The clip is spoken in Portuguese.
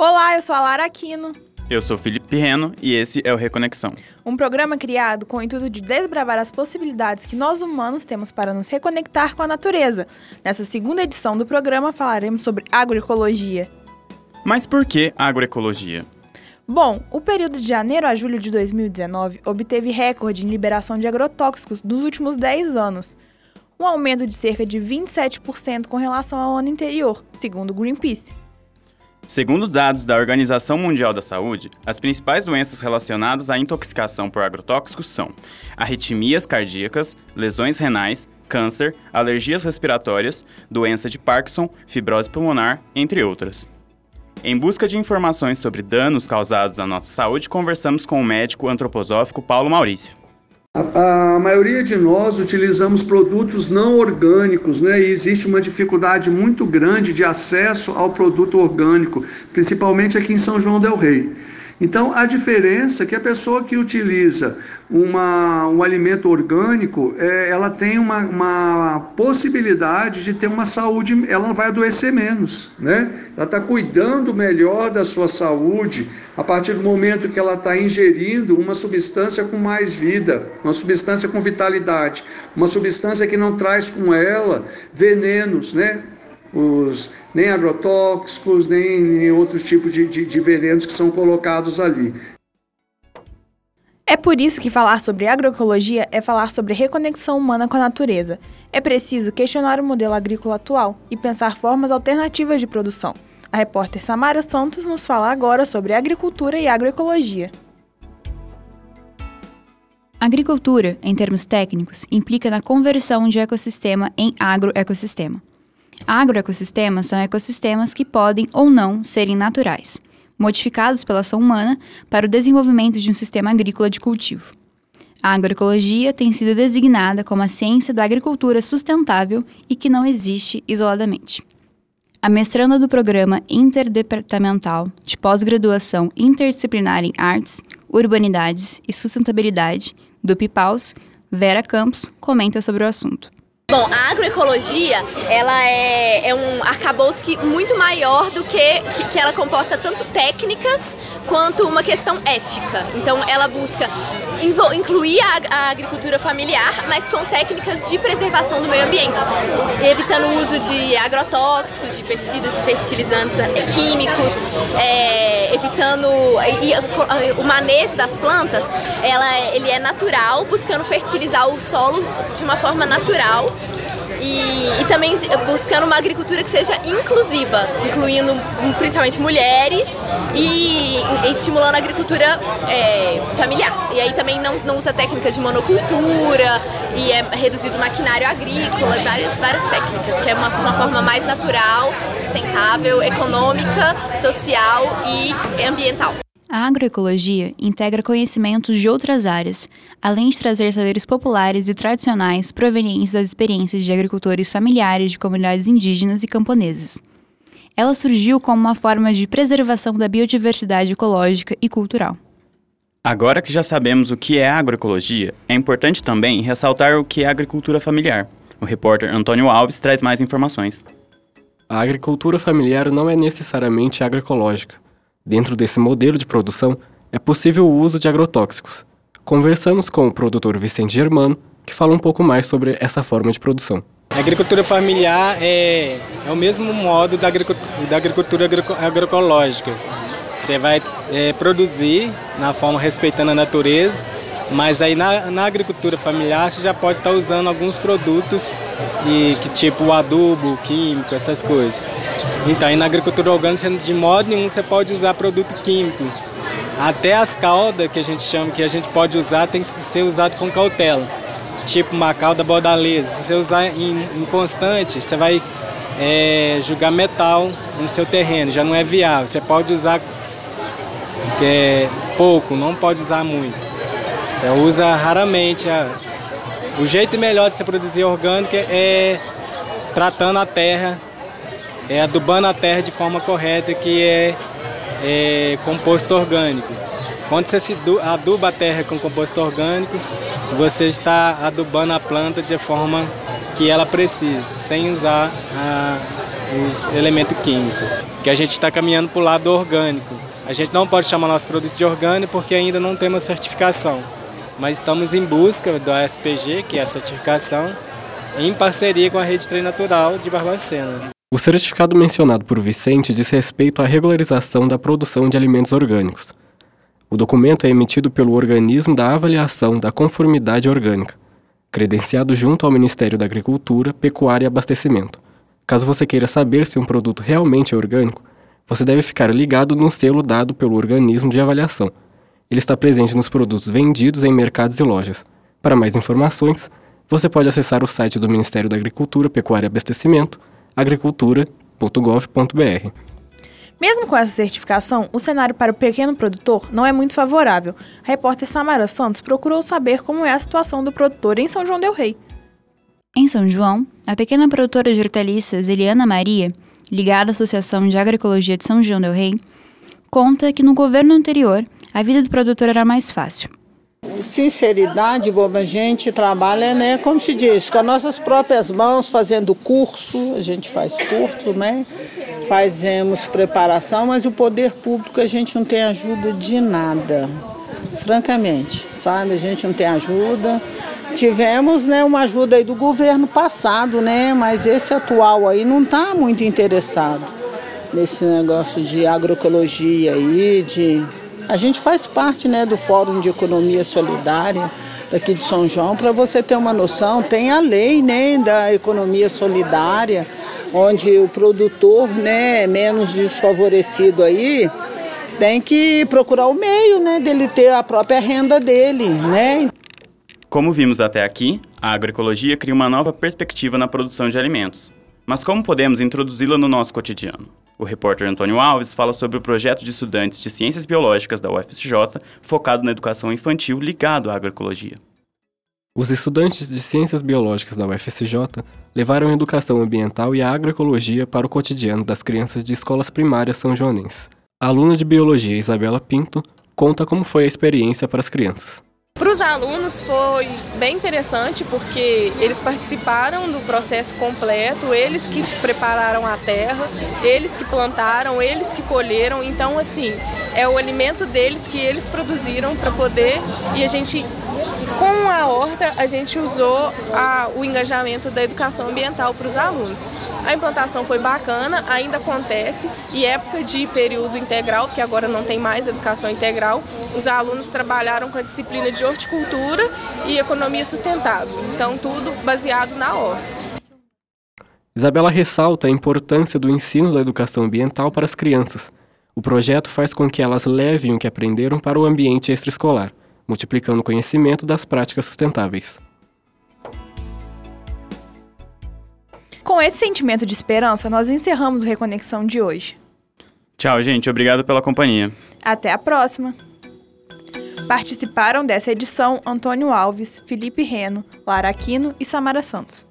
Olá, eu sou a Lara Aquino. Eu sou Felipe Reno e esse é o Reconexão. Um programa criado com o intuito de desbravar as possibilidades que nós humanos temos para nos reconectar com a natureza. Nessa segunda edição do programa falaremos sobre agroecologia. Mas por que agroecologia? Bom, o período de janeiro a julho de 2019 obteve recorde em liberação de agrotóxicos nos últimos 10 anos. Um aumento de cerca de 27% com relação ao ano anterior, segundo o Greenpeace. Segundo dados da Organização Mundial da Saúde, as principais doenças relacionadas à intoxicação por agrotóxicos são arritmias cardíacas, lesões renais, câncer, alergias respiratórias, doença de Parkinson, fibrose pulmonar, entre outras. Em busca de informações sobre danos causados à nossa saúde, conversamos com o médico antroposófico Paulo Maurício. A, a, maioria de nós utilizamos produtos não orgânicos, né? E existe uma dificuldade muito grande de acesso ao produto orgânico, principalmente aqui em São João del Rei. Então, a diferença é que a pessoa que utiliza uma, um alimento orgânico, é, ela tem uma, uma, possibilidade de ter uma saúde, ela não vai adoecer menos, né? Ela está cuidando melhor da sua saúde a partir do momento que ela está ingerindo uma substância com mais vida, uma substância com vitalidade, uma substância que não traz com ela venenos, né? Os, nem agrotóxicos, nem, nem outros tipos de, de, de venenos que são colocados ali. É por isso que falar sobre agroecologia é falar sobre reconexão humana com a natureza. É preciso questionar o modelo agrícola atual e pensar formas alternativas de produção. A repórter Samara Santos nos fala agora sobre agricultura e agroecologia. Agricultura, em termos técnicos, implica na conversão de ecossistema em agroecossistema. Agroecossistemas são ecossistemas que podem ou não serem naturais, modificados pela ação humana para o desenvolvimento de um sistema agrícola de cultivo. A agroecologia tem sido designada como a ciência da agricultura sustentável e que não existe isoladamente. A mestranda do programa interdepartamental de pós-graduação interdisciplinar em artes, urbanidades e sustentabilidade do PIPAUS, Vera Campos, comenta sobre o assunto. Bom, a agroecologia, ela é, é um arcabouço que, muito maior do que, que, que ela comporta tanto técnicas quanto uma questão ética. Então, ela busca incluir a, agricultura familiar, mas com técnicas de preservação do meio ambiente, evitando o uso de agrotóxicos, de pesticidas e fertilizantes é, químicos, é, evitando e, o manejo das plantas. Ela, ele é natural, buscando fertilizar o solo de uma forma natural e, e, também buscando uma agricultura que seja inclusiva, incluindo principalmente mulheres e, e estimulando a agricultura é, familiar. E aí também não, não usa técnicas de monocultura e é reduzido o maquinário agrícola, várias, várias técnicas, que é uma, uma forma mais natural, sustentável, econômica, social e ambiental. A agroecologia integra conhecimentos de outras áreas, além de trazer saberes populares e tradicionais provenientes das experiências de agricultores familiares de comunidades indígenas e camponesas. Ela surgiu como uma forma de preservação da biodiversidade ecológica e cultural. Agora que já sabemos o que é agroecologia, é importante também ressaltar o que é agricultura familiar. O repórter Antônio Alves traz mais informações. A agricultura familiar não é necessariamente agroecológica Dentro desse modelo de produção, é possível o uso de agrotóxicos. Conversamos com o produtor Vicente Germano, que fala um pouco mais sobre essa forma de produção. A agricultura familiar é, é o mesmo modo da agricultura, da agricultura agroecológica. Você vai é, produzir na forma respeitando a natureza, mas aí na, na agricultura familiar você já pode estar usando alguns produtos e, que tipo o adubo, químico, essas coisas. Então, e na agricultura orgânica, de modo nenhum você pode usar produto químico. Até as caudas que a gente chama, que a gente pode usar, tem que ser usado com cautela. Tipo uma cauda bordaleza. Se você usar em, em constante, você vai é, jogar metal no seu terreno, já não é viável. Você pode usar é, pouco, não pode usar muito. Você usa raramente. A... O jeito melhor de você produzir orgânico é tratando a terra é, adubando a terra de forma correta, que é, é composto orgânico. Quando você aduba a terra com composto orgânico, você está adubando a planta de forma que ela precisa, sem usar a, os elementos químicos, que a gente está caminhando para o lado orgânico. A gente não pode chamar nosso produto de orgânico porque ainda não temos certificação, mas estamos em busca do ASPG, que é a certificação, em parceria com a Rede Trem Natural de Barbacena. O certificado mencionado por Vicente diz respeito à regularização da produção de alimentos orgânicos. O documento é emitido pelo organismo da avaliação da conformidade orgânica, credenciado junto ao Ministério da Agricultura, Pecuária e Abastecimento. Caso você queira saber se um produto realmente é orgânico, você deve ficar ligado no selo dado pelo organismo de avaliação. Ele está presente nos produtos vendidos em mercados e lojas. Para mais informações, você pode acessar o site do Ministério da Agricultura, Pecuária e Abastecimento, agricultura.gov.br. Mesmo com essa certificação, o cenário para o pequeno produtor não é muito favorável. A repórter Samara Santos procurou saber como é a situação do produtor em São João del Rei. Em São João, a pequena produtora de hortaliças Eliana Maria, ligada à Associação de Agroecologia de São João del Rei, conta que no governo anterior a vida do produtor era mais fácil. Sinceridade, boba, a gente trabalha, né, como se diz, com as nossas próprias mãos, fazendo curso, a gente faz curso, né? Fazemos preparação, mas o poder público a gente não tem ajuda de nada. Francamente, sabe? A gente não tem ajuda. Tivemos, né, uma ajuda aí do governo passado, né, mas esse atual aí não está muito interessado nesse negócio de agroecologia aí, de a gente faz parte né, do Fórum de Economia Solidária daqui de São João, para você ter uma noção, tem a lei né, da economia solidária, onde o produtor né, menos desfavorecido aí tem que procurar o meio né, dele ter a própria renda dele. Né? Como vimos até aqui, a agroecologia cria uma nova perspectiva na produção de alimentos. Mas como podemos introduzi-la no nosso cotidiano? O repórter Antônio Alves fala sobre o projeto de estudantes de Ciências Biológicas da UFSJ, focado na educação infantil ligado à agroecologia. Os estudantes de Ciências Biológicas da UFSJ levaram a educação ambiental e a agroecologia para o cotidiano das crianças de escolas primárias são joanenses. A aluna de Biologia Isabela Pinto conta como foi a experiência para as crianças. Para os alunos foi bem interessante porque eles participaram do processo completo, eles que prepararam a terra, eles que plantaram, eles que colheram. Então, assim, é o alimento deles que eles produziram para poder e a gente com a horta, a gente usou a, o engajamento da educação ambiental para os alunos. A implantação foi bacana, ainda acontece, e época de período integral, porque agora não tem mais educação integral, os alunos trabalharam com a disciplina de horticultura e economia sustentável. Então, tudo baseado na horta. Isabela ressalta a importância do ensino da educação ambiental para as crianças. O projeto faz com que elas levem o que aprenderam para o ambiente extraescolar multiplicando o conhecimento das práticas sustentáveis. Com esse sentimento de esperança, nós encerramos o Reconexão de hoje. Tchau, gente. Obrigado pela companhia. Até a próxima. Participaram dessa edição Antônio Alves, Felipe Reno, Lara Aquino e Samara Santos.